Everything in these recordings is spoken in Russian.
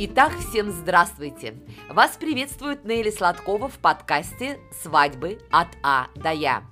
Итак, всем здравствуйте! Вас приветствует Нелли Сладкова в подкасте «Свадьбы от А до Я».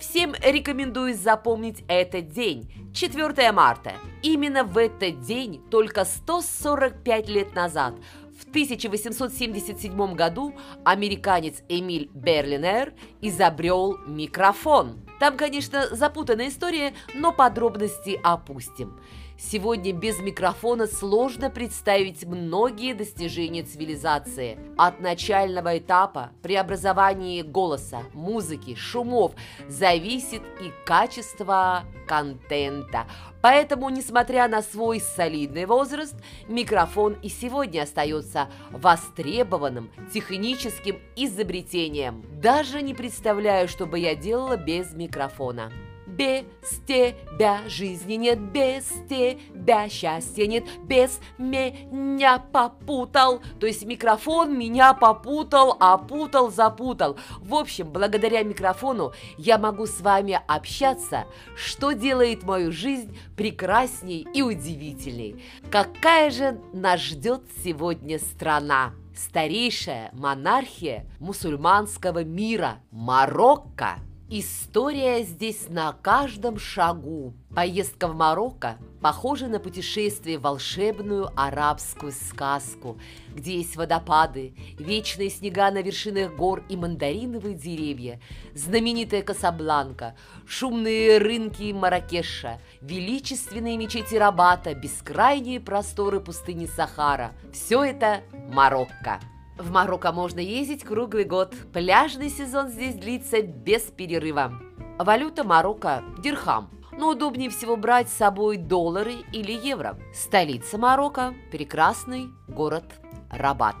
Всем рекомендую запомнить этот день, 4 марта. Именно в этот день, только 145 лет назад, в 1877 году американец Эмиль Берлинер изобрел микрофон. Там, конечно, запутанная история, но подробности опустим. Сегодня без микрофона сложно представить многие достижения цивилизации. От начального этапа преобразования голоса, музыки, шумов зависит и качество контента. Поэтому, несмотря на свой солидный возраст, микрофон и сегодня остается востребованным техническим изобретением. Даже не представляю, что бы я делала без микрофона. Без тебя жизни нет, без тебя счастья нет, без меня попутал. То есть микрофон меня попутал, опутал, запутал. В общем, благодаря микрофону я могу с вами общаться, что делает мою жизнь прекрасней и удивительней. Какая же нас ждет сегодня страна? Старейшая монархия мусульманского мира – Марокко – История здесь на каждом шагу. Поездка в Марокко похожа на путешествие в волшебную арабскую сказку, где есть водопады, вечные снега на вершинах гор и мандариновые деревья, знаменитая Касабланка, шумные рынки Маракеша, величественные мечети Рабата, бескрайние просторы пустыни Сахара. Все это Марокко. В Марокко можно ездить круглый год. Пляжный сезон здесь длится без перерыва. Валюта Марокко – дирхам. Но удобнее всего брать с собой доллары или евро. Столица Марокко – прекрасный город Рабат.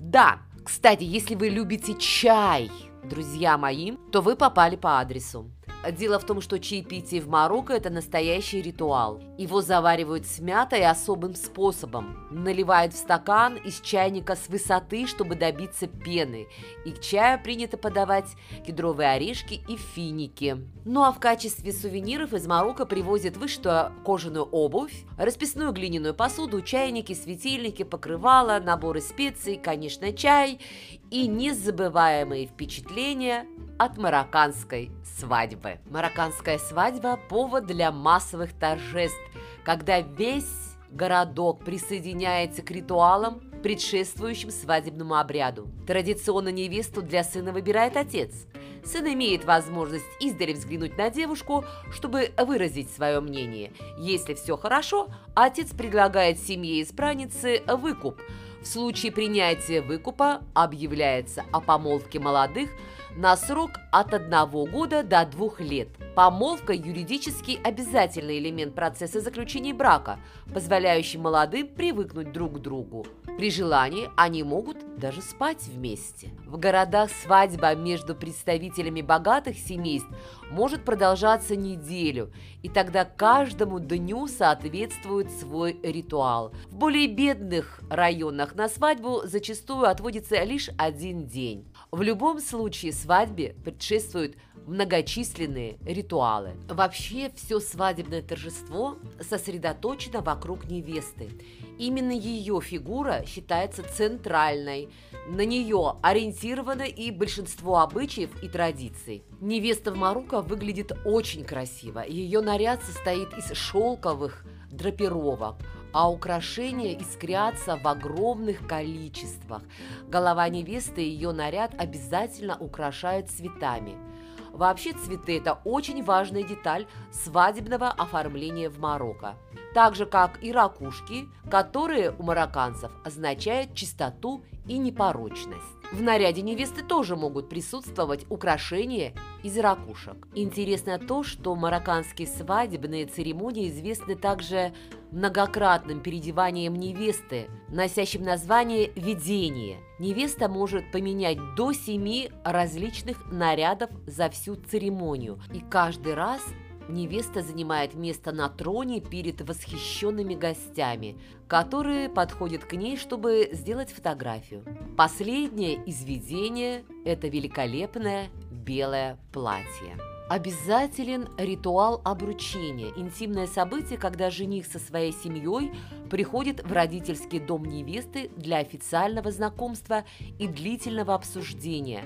Да, кстати, если вы любите чай, друзья мои, то вы попали по адресу. Дело в том, что чаепитие в Марокко – это настоящий ритуал. Его заваривают с мятой особым способом. Наливают в стакан из чайника с высоты, чтобы добиться пены. И к чаю принято подавать кедровые орешки и финики. Ну а в качестве сувениров из Марокко привозят вышитую кожаную обувь, расписную глиняную посуду, чайники, светильники, покрывала, наборы специй, конечно, чай и незабываемые впечатления от марокканской свадьбы. Марокканская свадьба – повод для массовых торжеств, когда весь городок присоединяется к ритуалам, предшествующим свадебному обряду. Традиционно невесту для сына выбирает отец. Сын имеет возможность издали взглянуть на девушку, чтобы выразить свое мнение. Если все хорошо, отец предлагает семье избранницы выкуп. В случае принятия выкупа объявляется о помолвке молодых – на срок от одного года до двух лет. Помолвка – юридически обязательный элемент процесса заключения брака, позволяющий молодым привыкнуть друг к другу. При желании они могут даже спать вместе. В городах свадьба между представителями богатых семейств может продолжаться неделю, и тогда каждому дню соответствует свой ритуал. В более бедных районах на свадьбу зачастую отводится лишь один день. В любом случае свадьбе предшествуют многочисленные ритуалы. Вообще все свадебное торжество сосредоточено вокруг невесты. Именно ее фигура считается центральной. На нее ориентировано и большинство обычаев и традиций. Невеста в Марокко выглядит очень красиво. Ее наряд состоит из шелковых драпировок – а украшения искрятся в огромных количествах. Голова невесты и ее наряд обязательно украшают цветами. Вообще цветы – это очень важная деталь свадебного оформления в Марокко. Так же, как и ракушки, которые у марокканцев означают чистоту и непорочность. В наряде невесты тоже могут присутствовать украшения из ракушек. Интересно то, что марокканские свадебные церемонии известны также многократным переодеванием невесты, носящим название «видение». Невеста может поменять до семи различных нарядов за всю церемонию, и каждый раз невеста занимает место на троне перед восхищенными гостями, которые подходят к ней, чтобы сделать фотографию. Последнее из видения – это великолепное белое платье. Обязателен ритуал обручения – интимное событие, когда жених со своей семьей приходит в родительский дом невесты для официального знакомства и длительного обсуждения.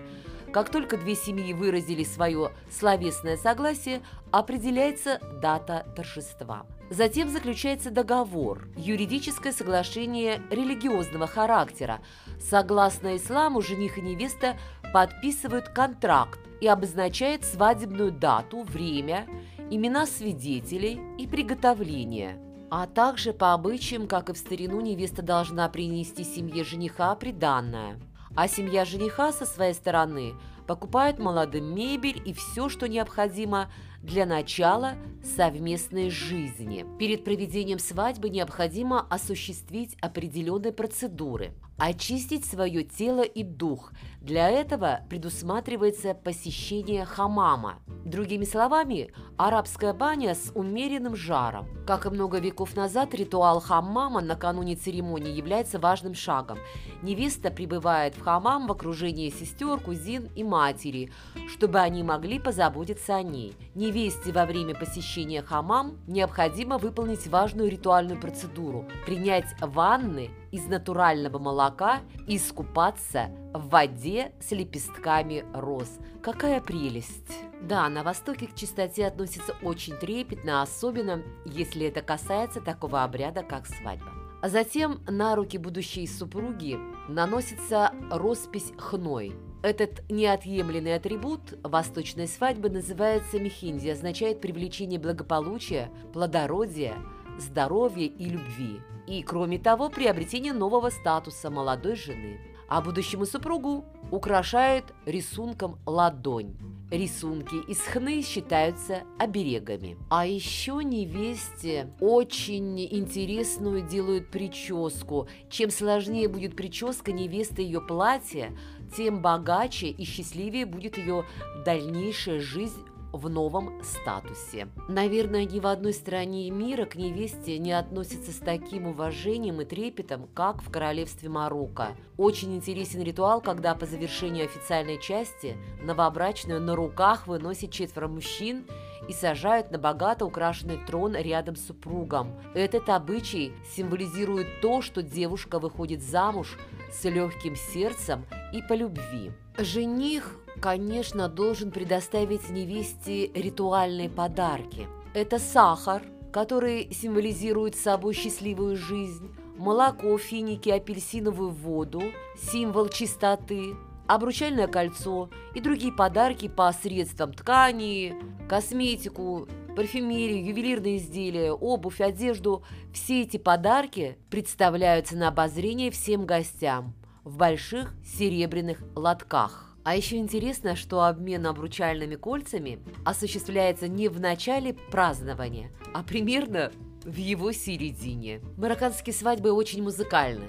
Как только две семьи выразили свое словесное согласие, определяется дата торжества. Затем заключается договор, юридическое соглашение религиозного характера. Согласно исламу, жених и невеста подписывают контракт и обозначает свадебную дату, время, имена свидетелей и приготовление. А также по обычаям, как и в старину, невеста должна принести семье жениха приданное. А семья жениха со своей стороны покупает молодым мебель и все, что необходимо для начала совместной жизни. Перед проведением свадьбы необходимо осуществить определенные процедуры – очистить свое тело и дух. Для этого предусматривается посещение хамама. Другими словами, арабская баня с умеренным жаром. Как и много веков назад, ритуал хаммама накануне церемонии является важным шагом. Невеста прибывает в хамам в окружении сестер, кузин и матери, чтобы они могли позаботиться о ней. Невесте во время посещения хамам необходимо выполнить важную ритуальную процедуру – принять ванны из натурального молока и искупаться в воде с лепестками роз. Какая прелесть! Да, на Востоке к чистоте относятся очень трепетно, особенно если это касается такого обряда, как свадьба. А затем на руки будущей супруги наносится роспись хной. Этот неотъемлемый атрибут восточной свадьбы называется мехинди, означает привлечение благополучия, плодородия, здоровья и любви – и, кроме того, приобретение нового статуса молодой жены. А будущему супругу украшает рисунком ладонь. Рисунки из хны считаются оберегами. А еще невесте очень интересную делают прическу. Чем сложнее будет прическа невесты ее платья, тем богаче и счастливее будет ее дальнейшая жизнь в новом статусе. Наверное, ни в одной стране мира к невесте не относятся с таким уважением и трепетом, как в королевстве Марокко. Очень интересен ритуал, когда по завершению официальной части новобрачную на руках выносит четверо мужчин и сажают на богато украшенный трон рядом с супругом. Этот обычай символизирует то, что девушка выходит замуж с легким сердцем и по любви. Жених конечно, должен предоставить невесте ритуальные подарки. Это сахар, который символизирует собой счастливую жизнь, молоко, финики, апельсиновую воду, символ чистоты, обручальное кольцо и другие подарки по средствам ткани, косметику, парфюмерию, ювелирные изделия, обувь, одежду. Все эти подарки представляются на обозрение всем гостям в больших серебряных лотках. А еще интересно, что обмен обручальными кольцами осуществляется не в начале празднования, а примерно в его середине. Марокканские свадьбы очень музыкальны.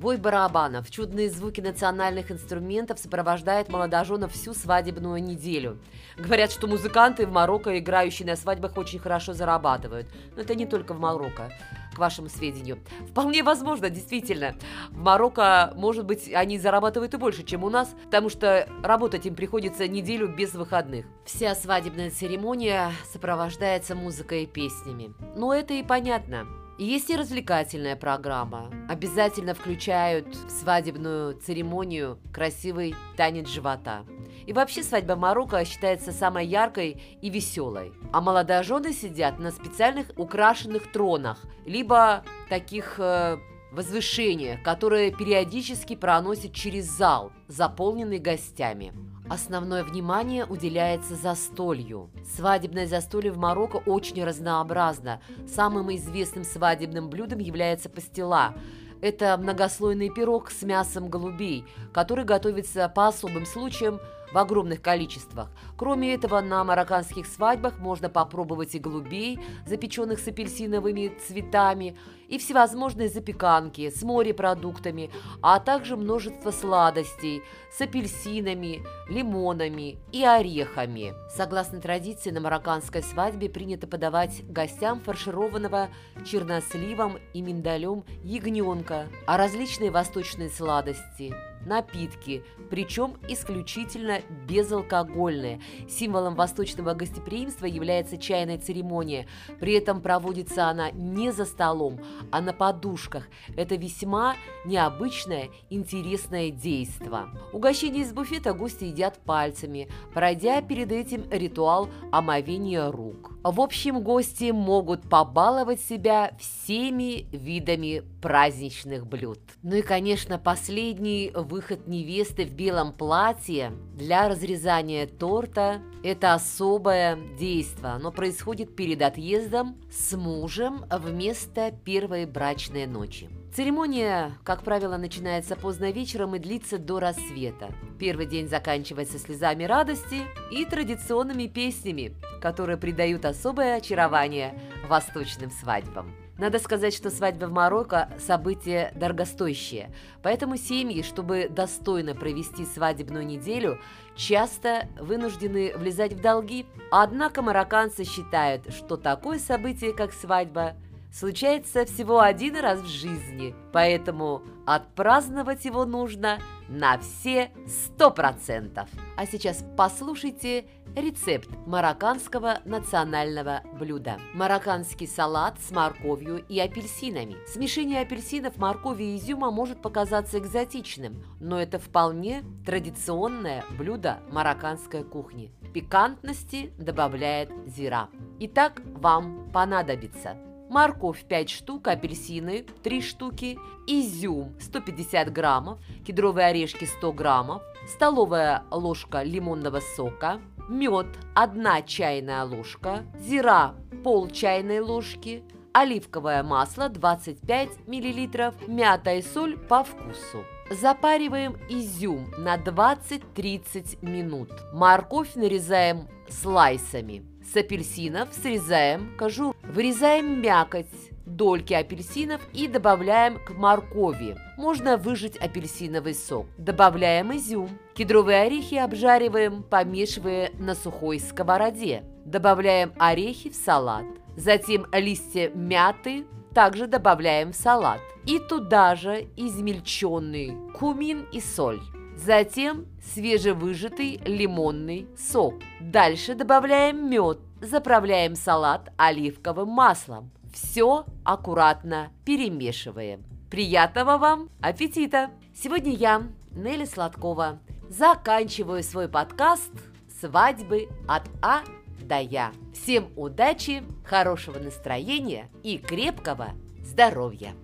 Бой барабанов, чудные звуки национальных инструментов сопровождают молодоженов всю свадебную неделю. Говорят, что музыканты в Марокко, играющие на свадьбах, очень хорошо зарабатывают. Но это не только в Марокко к вашему сведению. Вполне возможно, действительно. В Марокко, может быть, они зарабатывают и больше, чем у нас, потому что работать им приходится неделю без выходных. Вся свадебная церемония сопровождается музыкой и песнями. Но это и понятно. Есть и развлекательная программа. Обязательно включают в свадебную церемонию красивый танец живота. И вообще свадьба Марокко считается самой яркой и веселой. А молодожены сидят на специальных украшенных тронах, либо таких э, возвышениях, которые периодически проносят через зал, заполненный гостями. Основное внимание уделяется застолью. Свадебное застолье в Марокко очень разнообразно. Самым известным свадебным блюдом является пастила – это многослойный пирог с мясом голубей, который готовится по особым случаям в огромных количествах. Кроме этого, на марокканских свадьбах можно попробовать и голубей, запеченных с апельсиновыми цветами, и всевозможные запеканки с морепродуктами, а также множество сладостей с апельсинами, лимонами и орехами. Согласно традиции, на марокканской свадьбе принято подавать гостям фаршированного черносливом и миндалем ягненка, а различные восточные сладости – напитки, причем исключительно безалкогольные. Символом восточного гостеприимства является чайная церемония. При этом проводится она не за столом, а на подушках. Это весьма необычное, интересное действо. Угощение из буфета гости едят пальцами, пройдя перед этим ритуал омовения рук. В общем, гости могут побаловать себя всеми видами праздничных блюд. Ну и, конечно, последний выход невесты в белом платье для разрезания торта – это особое действие. Оно происходит перед отъездом с мужем вместо первой брачной ночи. Церемония, как правило, начинается поздно вечером и длится до рассвета. Первый день заканчивается слезами радости и традиционными песнями, которые придают особое очарование восточным свадьбам. Надо сказать, что свадьба в Марокко – событие дорогостоящее, поэтому семьи, чтобы достойно провести свадебную неделю, часто вынуждены влезать в долги. Однако марокканцы считают, что такое событие, как свадьба – случается всего один раз в жизни, поэтому отпраздновать его нужно на все сто процентов. А сейчас послушайте рецепт марокканского национального блюда. Марокканский салат с морковью и апельсинами. Смешение апельсинов, моркови и изюма может показаться экзотичным, но это вполне традиционное блюдо марокканской кухни. Пикантности добавляет зира. Итак, вам понадобится морковь 5 штук, апельсины 3 штуки, изюм 150 граммов, кедровые орешки 100 граммов, столовая ложка лимонного сока, мед 1 чайная ложка, зира пол чайной ложки, оливковое масло 25 мл, мята и соль по вкусу. Запариваем изюм на 20-30 минут. Морковь нарезаем слайсами. С апельсинов срезаем кожуру. Вырезаем мякоть, дольки апельсинов и добавляем к моркови. Можно выжать апельсиновый сок. Добавляем изюм. Кедровые орехи обжариваем, помешивая на сухой сковороде. Добавляем орехи в салат. Затем листья мяты также добавляем в салат. И туда же измельченный кумин и соль. Затем свежевыжатый лимонный сок. Дальше добавляем мед, заправляем салат оливковым маслом. Все аккуратно перемешиваем. Приятного вам аппетита! Сегодня я, Нелли Сладкова, заканчиваю свой подкаст «Свадьбы от А до Я». Всем удачи, хорошего настроения и крепкого здоровья!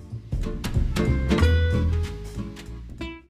thank you